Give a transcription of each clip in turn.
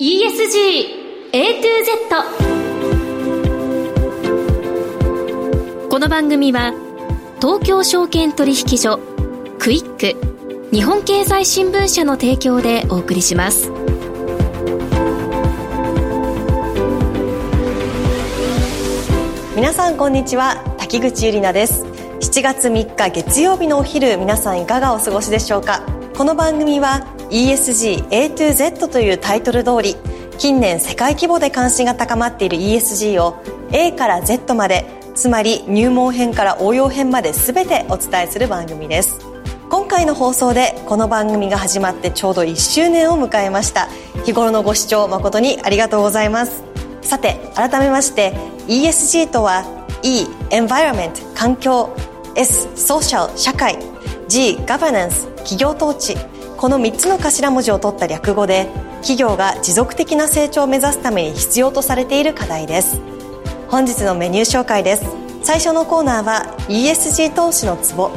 ESG A to Z この番組は東京証券取引所クイック日本経済新聞社の提供でお送りします。皆さんこんにちは。滝口ゆりなです。7月3日月曜日のお昼皆さんいかがお過ごしでしょうか？この番組は ESG A to Z というタイトル通り近年世界規模で関心が高まっている ESG を A から Z までつまり入門編から応用編まで全てお伝えする番組です。今回の放送でこの番組が始まってちょうど1周年を迎えました日頃のご視聴誠にありがとうございます。さて改めまして ESG とは E Environment 環境 S Social 社会 G Governance 企業統治この3つの頭文字を取った略語で企業が持続的な成長を目指すために必要とされている課題です。本日のメニュー紹介です。最初のコーナーは ESG 投資のツボ。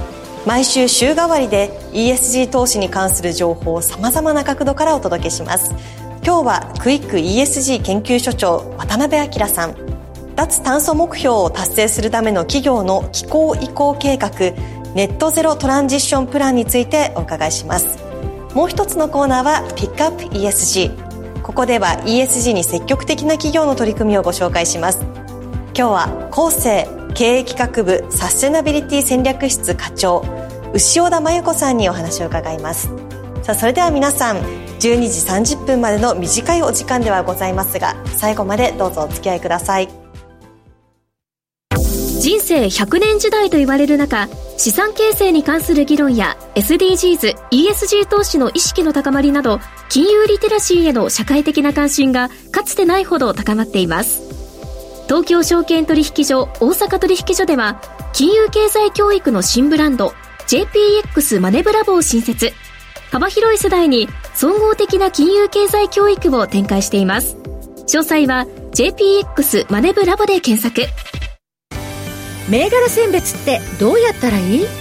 毎週週替わりで ESG 投資に関する情報をさまざまな角度からお届けします。今日はクイック ESG 研究所長渡辺明さん。脱炭素目標を達成するための企業の気候移行計画ネットゼロトランジッションプランについてお伺いします。もう一つのコーナーはピックアップ ESG ここでは ESG に積極的な企業の取り組みをご紹介します。今日は厚生経営企画部サステナビリティ戦略室課長牛尾田真由子さんにお話を伺います。さあそれでは皆さん12時30分までの短いお時間ではございますが最後までどうぞお付き合いください。人生100年時代と言われる中資産形成に関する議論や SDGs、ESG 投資の意識の高まりなど金融リテラシーへの社会的な関心がかつてないほど高まっています。東京証券取引所大阪取引所では金融経済教育の新ブランド JPX マネブラボを新設。幅広い世代に総合的な金融経済教育を展開しています。詳細は JPX マネブラボで検索。銘柄選別ってどうやったらいい？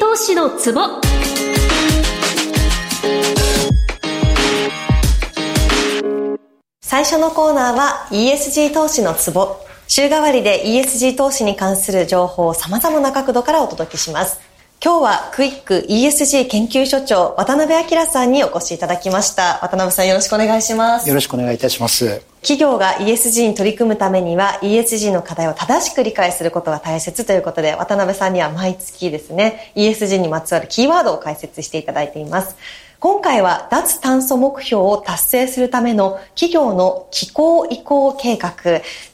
投資のツボ。最初のコーナーは ESG 投資のツボ。週替わりで ESG 投資に関する情報を様々な角度からお届けします。今日はクイック ESG 研究所長渡辺明さんにお越しいただきました。渡辺さんよろしくお願いします。よろしくお願いいたします企業が ESG に取り組むためには ESG の課題を正しく理解することが大切ということで渡辺さんには毎月ですね ESG にまつわるキーワードを解説していただいています。今回は脱炭素目標を達成するための企業の気候移行計画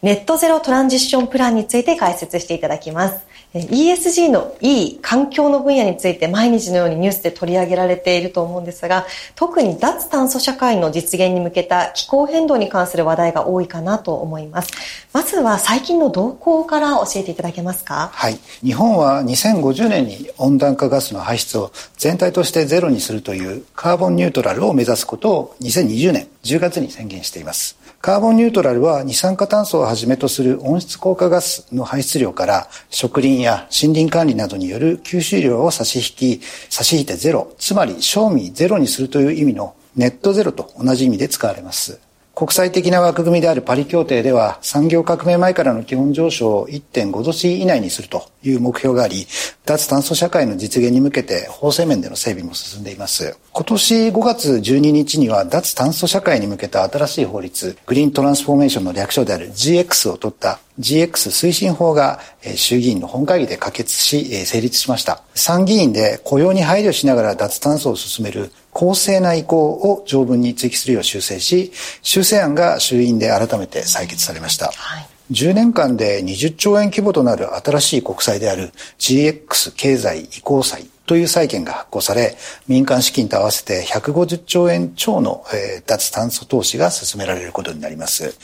ネットゼロトランジッションプランについて解説していただきます ESG のいい環境の分野について毎日のようにニュースで取り上げられていると思うんですが、特に脱炭素社会の実現に向けた気候変動に関する話題が多いかなと思います。まずは最近の動向から教えていただけますか？はい。日本は2050年に温暖化ガスの排出を全体としてゼロにするというカーボンニュートラルを目指すことを2020年10月に宣言しています。カーボンニュートラルは二酸化炭素をはじめとする温室効果ガスの排出量から植林や森林管理などによる吸収量を差し引き、差し引いてゼロ、つまり賞味ゼロにするという意味のネットゼロと同じ意味で使われます。国際的な枠組みであるパリ協定では産業革命前からの基本上昇を1.5度 C 以内にするという目標があり、脱炭素社会の実現に向けて法制面での整備も進んでいます。今年5月12日には脱炭素社会に向けた新しい法律、グリーントランスフォーメーションの略称である GX を取った GX 推進法が衆議院の本会議で可決し成立しました。参議院で雇用に配慮しながら脱炭素を進める公正な意向を条文に追記するよう修正し、修正案が衆院で改めて採決されました。はい10年間で20兆円規模となる新しい国債である GX 経済移行債とという債券が発行され、民間資金と合わせて150兆円超の、えー、脱炭素投資が進められることになります。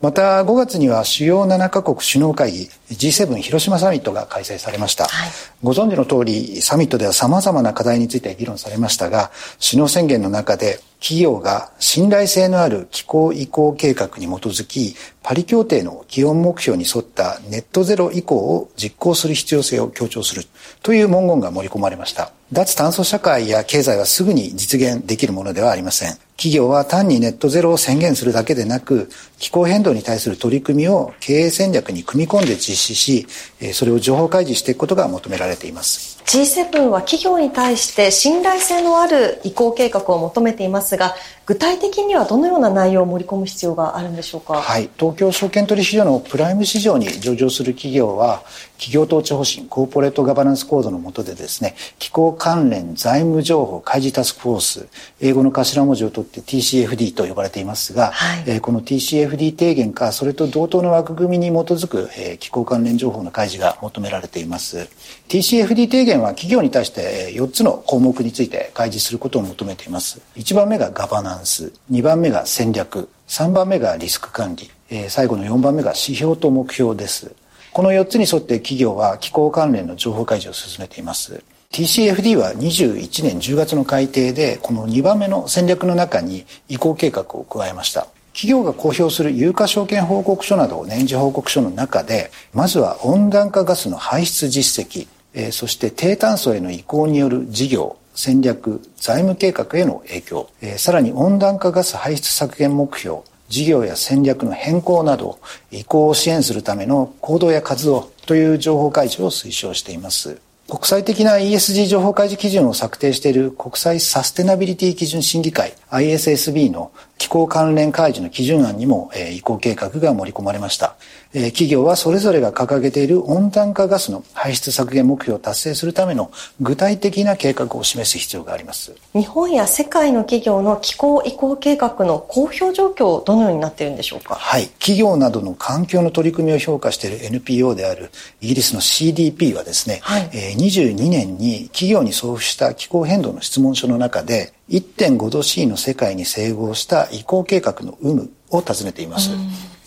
また5月には主要7カ国首脳会議 G7 広島サミットが開催されました、はい、ご存知の通りサミットでは様々な課題について議論されましたが首脳宣言の中で企業が信頼性のある気候移行計画に基づきパリ協定の気温目標に沿ったネットゼロ移行を実行する必要性を強調するという文言が盛り込まれました脱炭素社会や経済はすぐに実現できるものではありません企業は単にネットゼロを宣言するだけでなく、気候変動に対する取り組みを経営戦略に組み込んで実施し、それを情報開示していくことが求められています。G7 は企業に対して信頼性のある移行計画を求めていますが、具体的にはどのような内容を盛り込む必要があるんでしょうか？はい、東京証券取引所のプライム市場に上場する企業は、企業統治方針、コーポレートガバナンスコードの下でですね、気候関連財務情報開示タスクフォース、英語の頭文字を取って TCFD と呼ばれていますが、はい、えー、この TCFD 提言か、それと同等の枠組みに基づく、えー、気候関連情報の開示が求められています。TCFD 提言は企業に対して4つの項目について開示することを求めています。1番目がガバナンス、2番目が戦略、3番目がリスク管理、え最後の4番目が指標と目標です。この4つに沿って企業は気候関連の情報開示を進めています。TCFD は21年10月の改定で、この2番目の戦略の中に移行計画を加えました。企業が公表する有価証券報告書など年次報告書の中で、まずは温暖化ガスの排出実績、え、そして低炭素への移行による事業、戦略、財務計画への影響、え、さらに温暖化ガス排出削減目標、事業や戦略の変更など、移行を支援するための行動や活動という情報開示を推奨しています。国際的な ESG 情報開示基準を策定している国際サステナビリティ基準審議会 ISSB の気候関連開示の基準案にも、え、移行計画が盛り込まれました。えー、企業はそれぞれが掲げている温暖化ガスの排出削減目標を達成するための具体的な計画を示す必要があります。日本や世界の企業の気候移行計画の公表状況どのようになっているんでしょうか？はい。企業などの環境の取り組みを評価している NPO であるイギリスの CDP はですね、はい、えー、22年に企業に送付した気候変動の質問書の中で1.5度 C の世界に整合した移行計画の有無を尋ねています。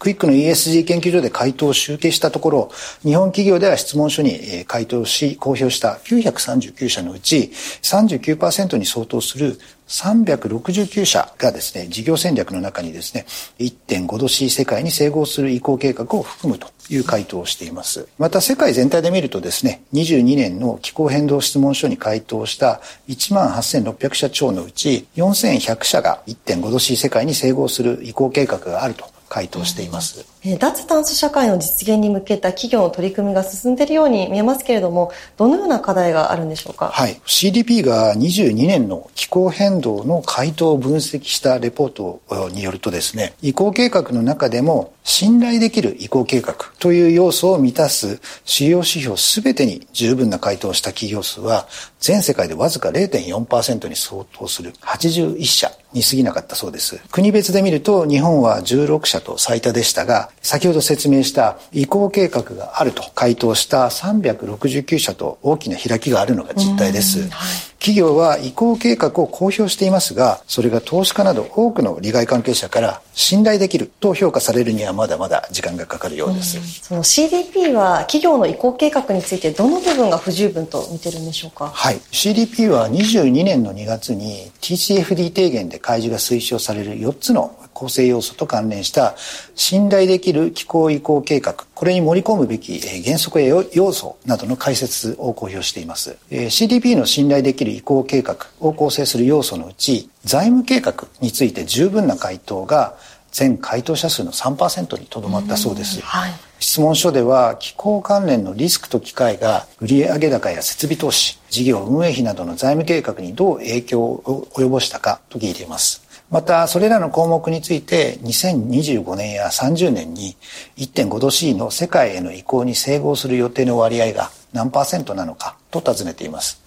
クイックの ESG 研究所で回答を集計したところ、日本企業では質問書に回答し公表した939社のうち39%に相当する369社がですね、事業戦略の中にですね、1.5度 C 世界に整合する移行計画を含むという回答をしています。また世界全体で見るとですね、22年の気候変動質問書に回答した18,600社超のうち4100社が1.5度 C 世界に整合する移行計画があると回答しています。脱炭素社会の実現に向けた企業の取り組みが進んでいるように見えますけれども、どのような課題があるんでしょうか？はい。CDP が22年の気候変動の回答を分析したレポートによるとですね、移行計画の中でも信頼できる移行計画という要素を満たす主要指標すべてに十分な回答をした企業数は全世界でわずか0.4%に相当する81社に過ぎなかったそうです。国別で見ると日本は16社と最多でしたが、先ほど説明した移行計画があると回答した369社と大きな開きがあるのが実態です。企業は移行計画を公表していますが、それが投資家など多くの利害関係者から信頼できると評価されるにはまだまだ時間がかかるようです。その CDP は企業の移行計画についてどの部分が不十分と見てるんでしょうか？はい。CDP は22年の2月に TCFD 提言で開示が推奨される4つの構成要素と関連した信頼できる気候移行計画、これに盛り込むべき原則や要素などの解説を公表しています。CDP の信頼できる移行計画を構成する要素のうち、財務計画について十分な回答が全回答者数の3%にとどまったそうです。はい、質問書では気候関連のリスクと機会が売上高や設備投資、事業運営費などの財務計画にどう影響を及ぼしたかと聞いています。また、それらの項目について、2025年や30年に1.5度 C の世界への移行に整合する予定の割合が何パーセントなのかと尋ねています。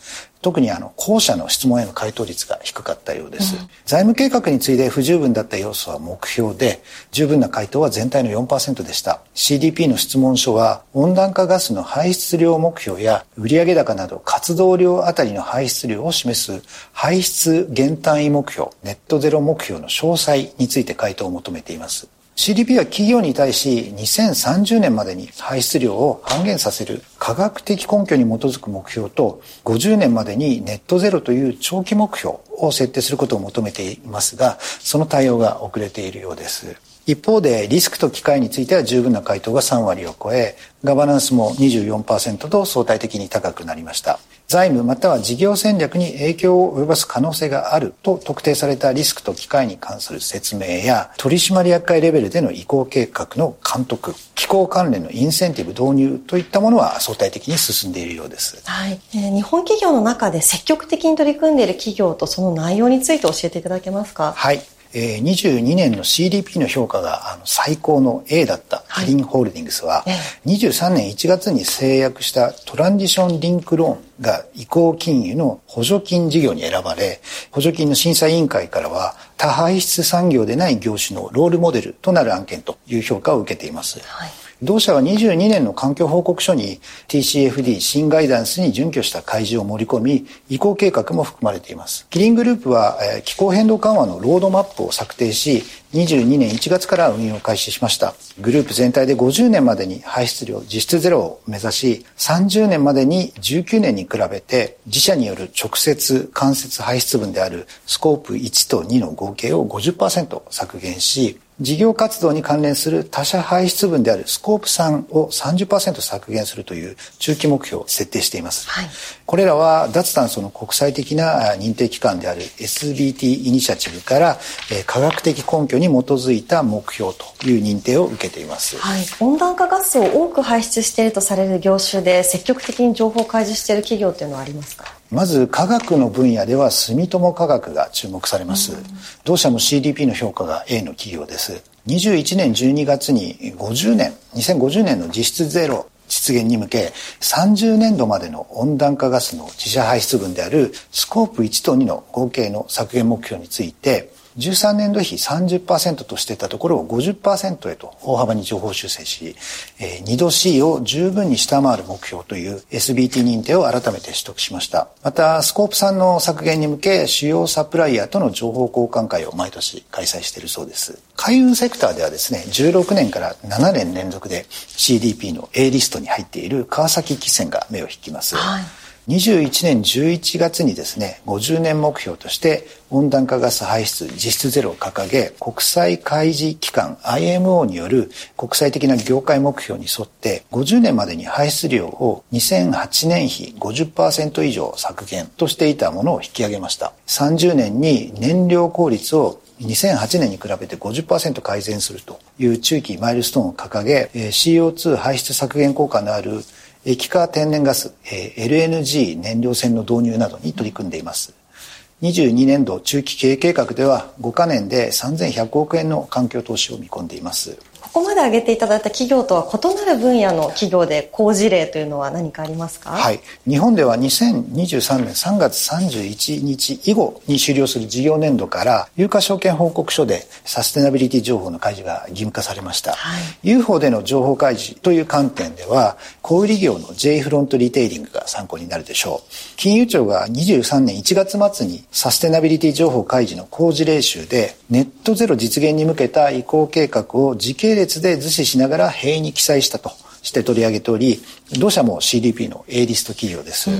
特にあの後者の質問への回答率が低かったようです、うん、財務計画について不十分だった要素は目標で十分な回答は全体の4%でした。CDP の質問書は温暖化ガスの排出量目標や売上高など活動量あたりの排出量を示す排出減単位目標ネットゼロ目標の詳細について回答を求めています CDP は企業に対し2030年までに排出量を半減させる科学的根拠に基づく目標と50年までにネットゼロという長期目標を設定することを求めていますがその対応が遅れているようです。一方でリスクと機会については十分な回答が3割を超えガバナンスも24%と相対的に高くなりました。財務または事業戦略に影響を及ぼす可能性があると特定されたリスクと機会に関する説明や取締役会レベルでの移行計画の監督気候関連のインセンティブ導入といったものは相対的に進んでいるようです、はい。えー、日本企業の中で積極的に取り組んでいる企業とその内容について教えていただけますか？はいえー、22年の CDP の評価があの最高の A だったキリンホールディングスは、はい、23年1月に制約したトランジションリンクローンが移行金融の補助金事業に選ばれ、補助金の審査委員会からは多排出産業でない業種のロールモデルとなる案件という評価を受けています。はい同社は22年の環境報告書に TCFD 新ガイダンスに準拠した開示を盛り込み、移行計画も含まれています。キリングループは気候変動緩和のロードマップを策定し、22年1月から運用開始しました。グループ全体で50年までに排出量実質ゼロを目指し、30年までに19年に比べて自社による直接間接排出分であるスコープ1と2の合計を50%削減し、事業活動に関連する他社排出分であるスコープ3を30%削減するという中期目標を設定しています。はい、これらは脱炭素の国際的な認定機関である SBT イニシアチブから科学的根拠に基づいた目標という認定を受けています。はい、温暖化ガスを多く排出しているとされる業種で積極的に情報を開示している企業というのはありますか？まず科学の分野では住友科学が注目されます、同社も CDP の評価が A の企業です。21年12月に50年2050年の実質ゼロ実現に向け30年度までの温暖化ガスの自社排出分であるスコープ1と2の合計の削減目標について13年度比30%としてたところを50%へと大幅に情報修正し、えー、2度 C を十分に下回る目標という SBT 認定を改めて取得しました。また、スコープ3の削減に向け、主要サプライヤーとの情報交換会を毎年開催しているそうです。海運セクターではですね、16年から7年連続で CDP の A リストに入っている川崎汽船が目を引きます。はい21年11月にですね50年目標として温暖化ガス排出実質ゼロを掲げ国際開示機関 IMO による国際的な業界目標に沿って50年までに排出量を2008年比50%以上削減としていたものを引き上げました。30年に燃料効率を2008年に比べて50%改善するという中期マイルストーンを掲げ CO2 排出削減効果のある液化天然ガス、え LNG 燃料船の導入などに取り組んでいます。22年度中期経営計画では5カ年で3100億円の環境投資を見込んでいます。ここまで挙げていただいた企業とは異なる分野の企業で好事例というのは何かありますか？はい。日本では2023年3月31日以後に終了する事業年度から有価証券報告書でサステナビリティ情報の開示が義務化されました。はい、UFO での情報開示という観点では小売業の J フロントリテイリングが参考になるでしょう。金融庁が23年1月末にサステナビリティ情報開示の公示例集でネットゼロ実現に向けた移行計画を時系列で図示しながら塀に記載したとして取り上げており同社も CDP の A リスト企業です。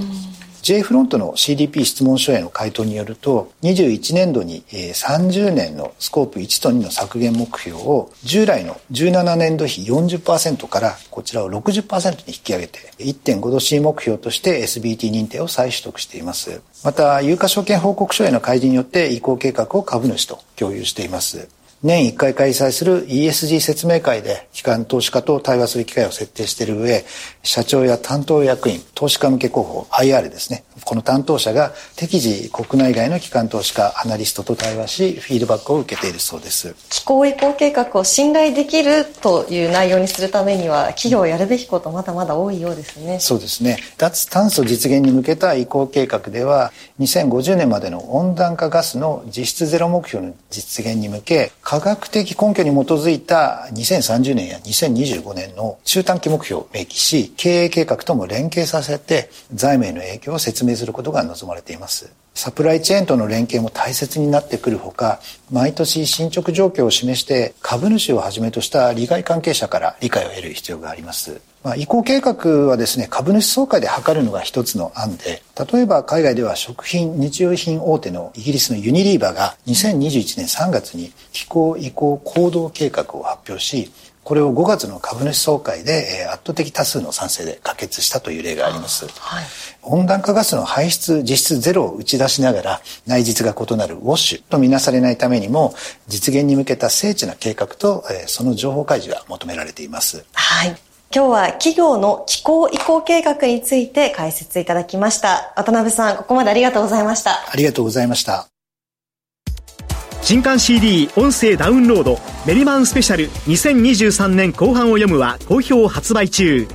J フロントの CDP 質問書への回答によると21年度に30年のスコープ1と2の削減目標を従来の17年度比40%からこちらを60%に引き上げて1.5度 C 目標として SBT 認定を再取得しています。また有価証券報告書への開示によって移行計画を株主と共有しています。年1回開催する ESG 説明会で機関投資家と対話する機会を設定している上、社長や担当役員、投資家向け広報、IR ですね。この担当者が適時国内外の機関投資家、アナリストと対話し、フィードバックを受けているそうです。気候移行計画を信頼できるという内容にするためには、企業やるべきことまだまだ多いようですね。そうですね。脱炭素実現に向けた移行計画では、2050年までの温暖化ガスの実質ゼロ目標の実現に向け、科学的根拠に基づいた2030年や2025年の中短期目標を明記し、経営計画とも連携させて、財務への影響を説明することが望まれています。サプライチェーンとの連携も大切になってくるほか、毎年進捗状況を示して株主をはじめとした利害関係者から理解を得る必要があります。まあ、移行計画はですね、株主総会で測るのが一つの案で、例えば海外では食品、日用品大手のイギリスのユニリーバーが2021年3月に気候移行行動計画を発表し、これを5月の株主総会で圧倒的多数の賛成で可決したという例があります。はい、温暖化ガスの排出実質ゼロを打ち出しながら内実が異なるウォッシュとみなされないためにも実現に向けた精緻な計画とその情報開示が求められています。はい。今日は企業の気候移行計画について解説いただきました。渡辺さん、ここまでありがとうございました。ありがとうございました。新刊 CD 音声ダウンロードメリマンスペシャル2023年後半を読むは好評発売中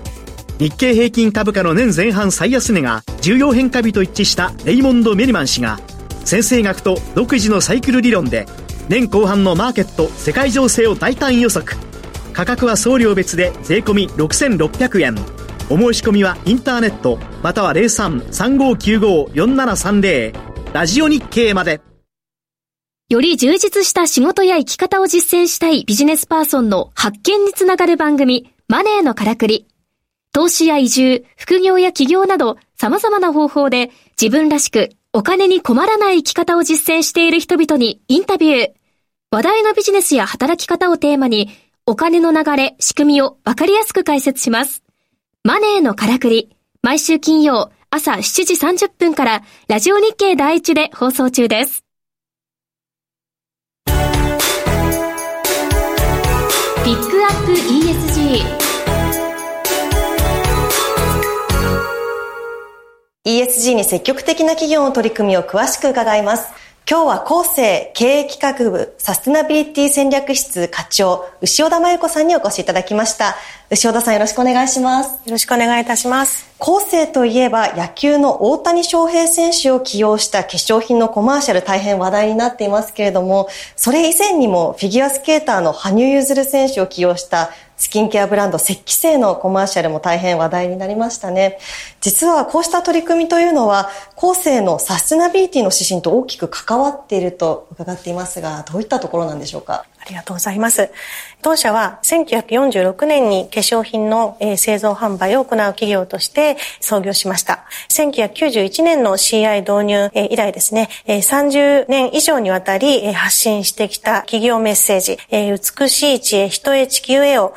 日経平均株価の年前半最安値が重要変化日と一致したレイモンド・メリマン氏が先生学と独自のサイクル理論で年後半のマーケット世界情勢を大胆予測価格は送料別で税込6600円お申し込みはインターネットまたは03-3595-4730ラジオ日経までより充実した仕事や生き方を実践したいビジネスパーソンの発見につながる番組、マネーのからくり。投資や移住、副業や起業など様々な方法で自分らしくお金に困らない生き方を実践している人々にインタビュー。話題のビジネスや働き方をテーマにお金の流れ、仕組みをわかりやすく解説します。マネーのからくり。毎週金曜朝7時30分からラジオ日経第一で放送中です。ピックアップ ESG ESG に積極的な企業の取り組みを詳しく伺います。今日は厚生経営企画部サステナビリティ戦略室課長、牛尾田真由子さんにお越しいただきました。牛尾田さんよろしくお願いします。よろしくお願いいたします。厚生といえば野球の大谷翔平選手を起用した化粧品のコマーシャル大変話題になっていますけれども、それ以前にもフィギュアスケーターの羽生結弦選手を起用したスキンケアブランド石器製のコマーシャルも大変話題になりましたね。実はこうした取り組みというのは、後世のサステナビリティの指針と大きく関わっていると伺っていますが、どういったところなんでしょうか？あありがとうございます。当社は1946年に化粧品の製造販売を行う企業として創業しました。1991年の CI 導入以来ですね、30年以上にわたり発信してきた企業メッセージ、美しい知恵、人へ地球へを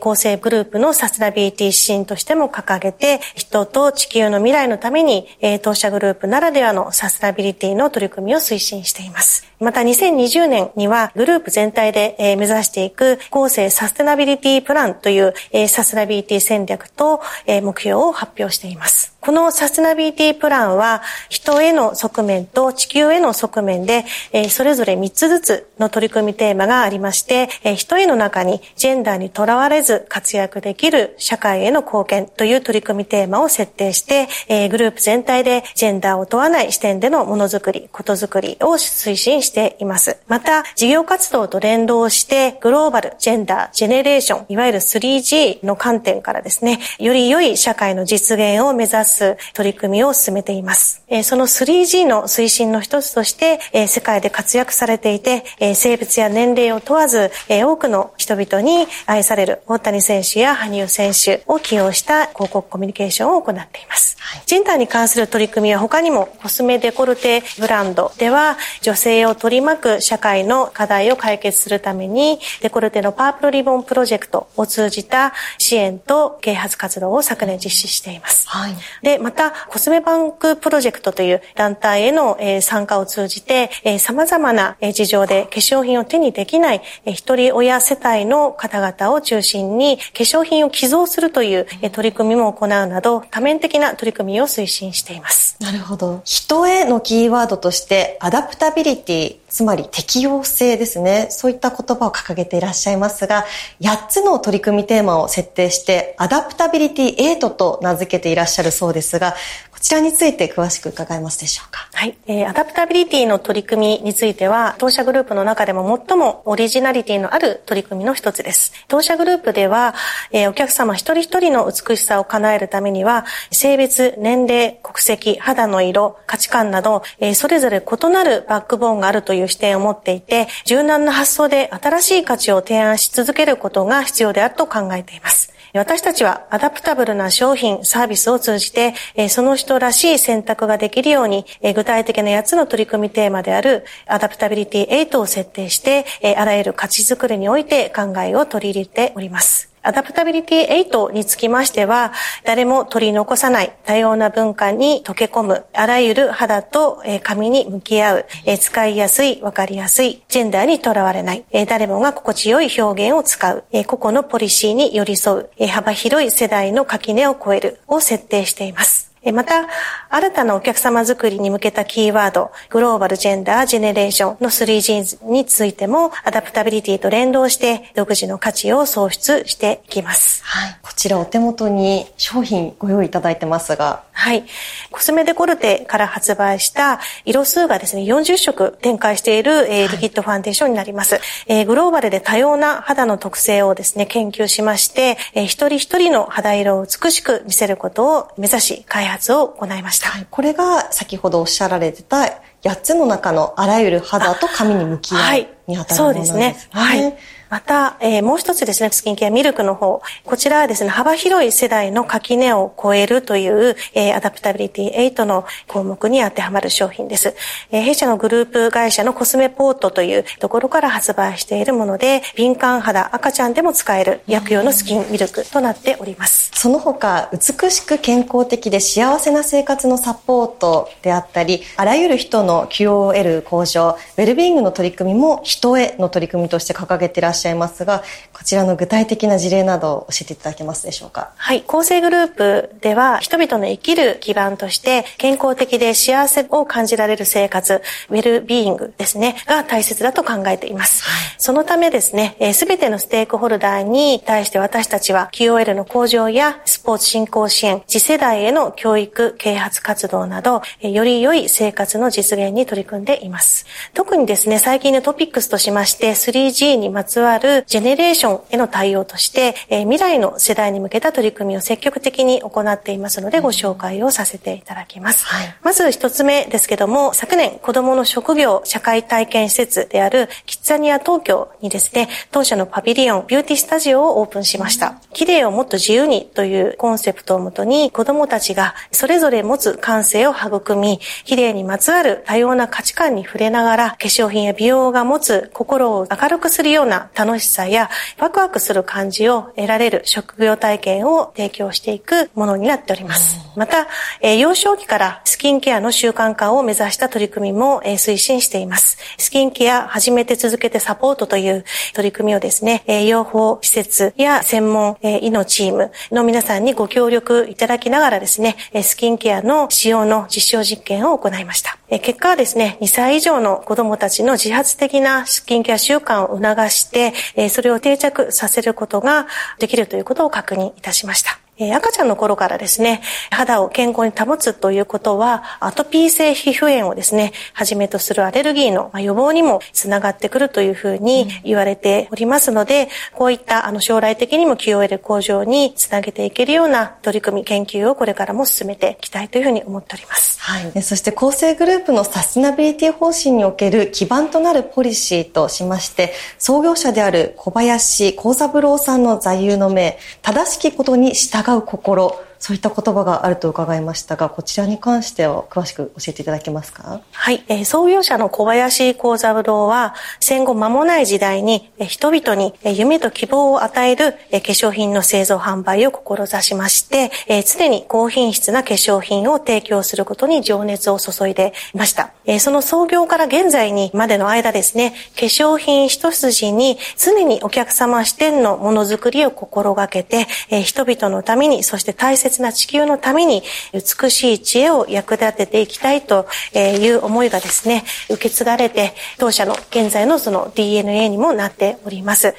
構成グループのサステナビリティ指針としても掲げて、人と地球の未来のために当社グループならではのサステナビリティの取り組みを推進しています。また2020年にはグループ全体で目指していく合成サステナビリティプランというサステナビリティ戦略と目標を発表しています。このサステナビリティプランは人への側面と地球への側面でそれぞれ3つずつの取り組みテーマがありまして人への中にジェンダーにとらわれず活躍できる社会への貢献という取り組みテーマを設定してグループ全体でジェンダーを問わない視点でのものづくり、ことづくりを推進しています。また事業活動と連動してグローバル、ジェンダー、ジェネレーション、いわゆる 3G の観点からですね、より良い社会の実現を目指す取り組みを進めています。その 3G の推進の一つとして、世界で活躍されていて、性別や年齢を問わず、多くの人々に愛される大谷選手や羽生選手を起用した広告コミュニケーションを行っています。ジェンダーに関する取り組みは他にもコスメデコルテブランドでは女性を取り巻く社会の課題を解決するためにデコルテのパープルリボンプロジェクトを通じた支援と啓発活動を昨年実施しています。はい、で、またコスメバンクプロジェクトという団体への参加を通じて様々な事情で化粧品を手にできない一人親世帯の方々を中心に化粧品を寄贈するという取り組みも行うなど多面的な取り組みを推進しています。なるほど。人へのキーワードとしてアダプタビリティ、つまり適応性ですね。そういった言葉を掲げていらっしゃいますが、8つの取り組みテーマを設定してアダプタビリティ8と名付けていらっしゃるそうですが、ちらについて詳しく伺えますでしょうか？はい。えー、アダプタビリティの取り組みについては、当社グループの中でも最もオリジナリティのある取り組みの一つです。当社グループでは、えー、お客様一人一人の美しさを叶えるためには、性別、年齢、国籍、肌の色、価値観など、えー、それぞれ異なるバックボーンがあるという視点を持っていて、柔軟な発想で新しい価値を提案し続けることが必要であると考えています。私たちはアダプタブルな商品、サービスを通じて、その人らしい選択ができるように、具体的な8つの取り組みテーマであるアダプタビリティ8を設定して、あらゆる価値づくりにおいて考えを取り入れております。アダプタビリティ8につきましては、誰も取り残さない多様な文化に溶け込む、あらゆる肌と髪に向き合う、使いやすい、わかりやすい、ジェンダーにとらわれない、誰もが心地よい表現を使う、個々のポリシーに寄り添う、幅広い世代の垣根を超えるを設定しています。また、新たなお客様づくりに向けたキーワード、グローバルジェンダージェネレーションの 3G についても、アダプタビリティと連動して、独自の価値を創出していきます。はい。こちらお手元に商品ご用意いただいてますが。はい。コスメデコルテから発売した色数がですね、40色展開している、えー、リキッドファンデーションになります。えー、グローバルで多様な肌の特性をですね、研究しまして、えー、一人一人の肌色を美しく見せることを目指し開発発を行いました。はい、これが先ほどおっしゃられてた8つの中のあらゆる肌と髪に向き合いにあたるものなんですね。はい、そうですね。はい。また、えー、もう一つですね、スキンケアミルクの方。こちらはですね、幅広い世代の垣根を超えるという、えー、アダプタビリティ8の項目に当てはまる商品です。えー、弊社のグループ会社のコスメポートというところから発売しているもので、敏感肌、赤ちゃんでも使える薬用のスキンミルクとなっております。その他、美しく健康的で幸せな生活のサポートであったり、あらゆる人の QOL 向上、ウェルビーイングの取り組みも人への取り組みとして掲げていらっしゃるしゃいますが、こちらの具体的な事例など教えていただけますでしょうか？はい。厚生グループでは、人々の生きる基盤として、健康的で幸せを感じられる生活、ウェルビーイングですね、が大切だと考えています。はい、そのためですね、す、べ、てのステークホルダーに対して私たちは QOL の向上やスポーツ振興支援、次世代への教育、啓発活動など、より良い生活の実現に取り組んでいます。特にですね、最近のトピックスとしまして、3G にまつわるジェネレーションへの対応として、え未来の世代に向けた取り組みを積極的に行っていますので、ご紹介をさせていただきます。はい、まず一つ目ですけども、昨年子供の職業社会体験施設であるキッザニア東京にですね、当社のパビリオンビューティースタジオをオープンしました。綺麗をもっと自由にというコンセプトをもとに子供たちがそれぞれ持つ感性を育み、綺麗にまつわる多様な価値観に触れながら化粧品や美容が持つ心を明るくするような楽しさやワクワクする感じを得られる職業体験を提供していくものになっております。また、え幼少期からスキンケアの習慣化を目指した取り組みも、え推進しています。スキンケア始めて続けてサポートという取り組みをですね、え養蜂施設や専門、え医のチームの皆さんにご協力いただきながらですね、スキンケアの使用の実証実験を行いました。結果はですね、2歳以上の子供たちの自発的なスキンケア習慣を促して、それを定着させることができるということを確認いたしました。赤ちゃんの頃からですね、肌を健康に保つということは、アトピー性皮膚炎をですね、はじめとするアレルギーの予防にもつながってくるというふうに言われておりますので、こういったあの将来的にも QOL 向上につなげていけるような取り組み、研究をこれからも進めていきたいというふうに思っております。はい。そして厚生グループのサステナビリティ方針における基盤となるポリシーとしまして、創業者である小林幸三郎さんの座右の銘、正しきことに従う心、そういった言葉があると伺いましたが、こちらに関しては詳しく教えていただけますか？はい、えー、創業者の小林幸三郎は、戦後間もない時代に、えー、人々に、えー、夢と希望を与える、えー、化粧品の製造販売を志しまして、えー、常に高品質な化粧品を提供することに情熱を注いでいました。えー、その創業から現在にまでの間ですね、化粧品一筋に常にお客様視点のものづくりを心がけて、えー、人々のために、そして大切な地球のために美しい知恵を役立てていきたいという思いがですね、受け継がれて、当社の現在のその DNA にもなっております。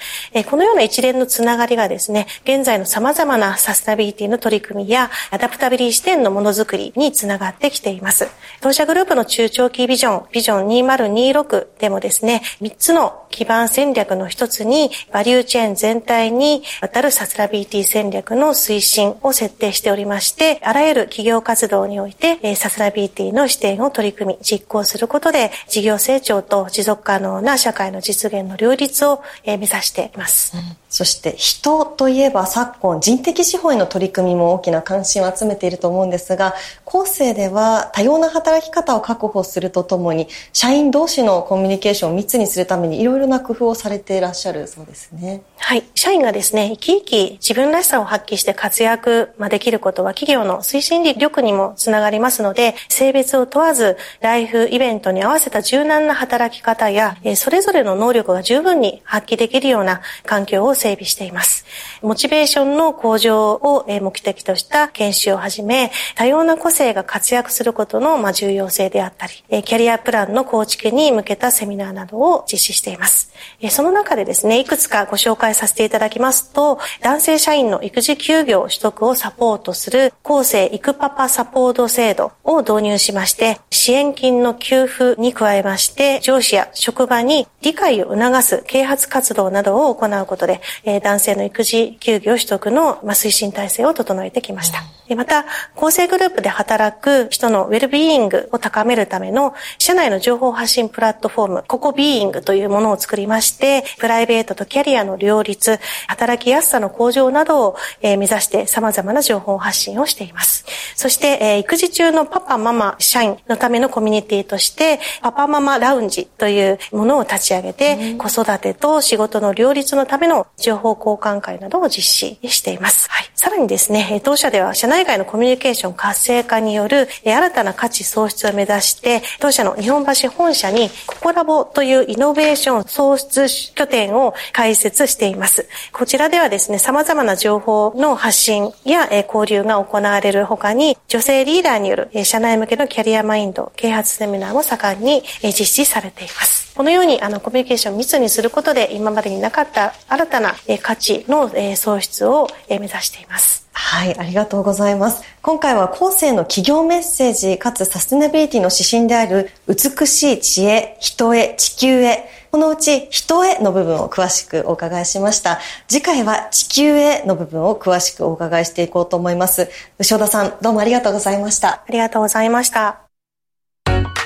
このような一連のつながりがですね、現在の様々なサステナビリティの取り組みやアダプタビリティ視点のものづくりにつながってきています。当社グループの中長期ビジョン、ビジョン2026でもですね、3つの基盤戦略の一つに、バリューチェーン全体にわたるサステナビリティ戦略の推進を設定してしておりまして、あらゆる企業活動において、サステナビリティの視点を取り組み、実行することで、事業成長と持続可能な社会の実現の両立を目指しています。うんそして人といえば昨今人的資本への取り組みも大きな関心を集めていると思うんですが後世では多様な働き方を確保するとともに社員同士のコミュニケーションを密にするためにいろいろな工夫をされていらっしゃるそうですね。はい。社員がですね、生き生き自分らしさを発揮して活躍できることは企業の推進力にもつながりますので、性別を問わずライフイベントに合わせた柔軟な働き方や、それぞれの能力が十分に発揮できるような環境を整備しています。モチベーションの向上を目的とした研修をはじめ、多様な個性が活躍することの重要性であったり、キャリアプランの構築に向けたセミナーなどを実施しています。その中でですね、いくつかご紹介させていただきますと、男性社員の育児休業取得をサポートする厚生育パパサポート制度を導入しまして、支援金の給付に加えまして、上司や職場に理解を促す啓発活動などを行うことで、男性の育児休業取得の推進体制を整えてきました。また、構成グループで働く人のウェルビーイングを高めるための社内の情報発信プラットフォーム、ココビーイングというものを作りまして、プライベートとキャリアの両立、働きやすさの向上などを目指して様々な情報発信をしています。そして、育児中のパパ、ママ、社員のためのコミュニティとして、パパママラウンジというものを立ち上げて、子育てと仕事の両立のための情報交換会などを実施しています。はい。さらにですね、当社では社内外のコミュニケーション活性化による新たな価値創出を目指して、当社の日本橋本社にココラボというイノベーション創出拠点を開設しています。こちらではですね、様々な情報の発信や交流が行われる他に、女性リーダーによる社内向けのキャリアマインド啓発セミナーも盛んに実施されています。このようにあのコミュニケーションを密にすることで今までになかった新たな価値の創出を目指しています。はい、ありがとうございます。今回は後世の企業メッセージかつサステナビリティの指針である美しい知恵、人へ、地球へ、このうち人への部分を詳しくお伺いしました。次回は地球への部分を詳しくお伺いしていこうと思います。牛田さん、どうもありがとうございました。ありがとうございました。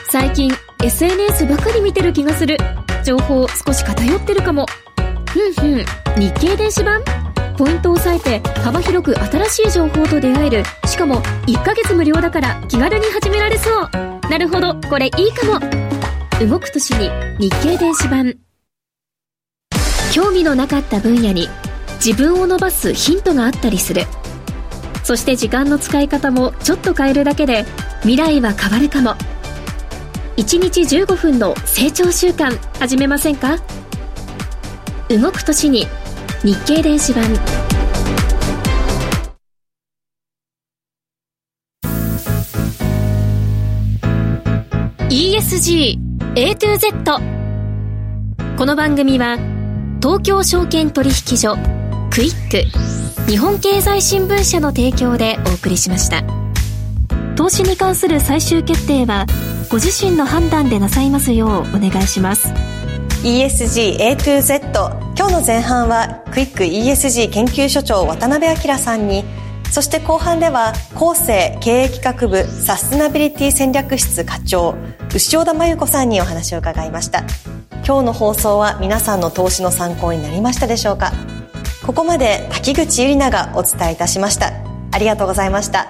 最近 SNS ばかり見てる気がする。情報少し偏ってるかも。ふんふん、日経電子版？ポイントを押さえて幅広く新しい情報と出会える。しかも1ヶ月無料だから気軽に始められそう。なるほど、これいいかも。動く年に日経電子版。興味のなかった分野に自分を伸ばすヒントがあったりする。そして時間の使い方もちょっと変えるだけで未来は変わるかも。1日15分の成長習慣始めませんか？動く年に日経電子版「ESG A to Z」この番組は東京証券取引所クイック日本経済新聞社の提供でお送りしました。投資に関する最終決定はご自身の判断でなさいますようお願いします。ESG A to Z 今日の前半はクイック ESG 研究所長渡辺明さんにそして後半では後世経営企画部サステナビリティ戦略室課長牛尾田真由子さんにお話を伺いました。今日の放送は皆さんの投資の参考になりましたでしょうか？ここまで滝口ゆりながお伝えいたしました。ありがとうございました。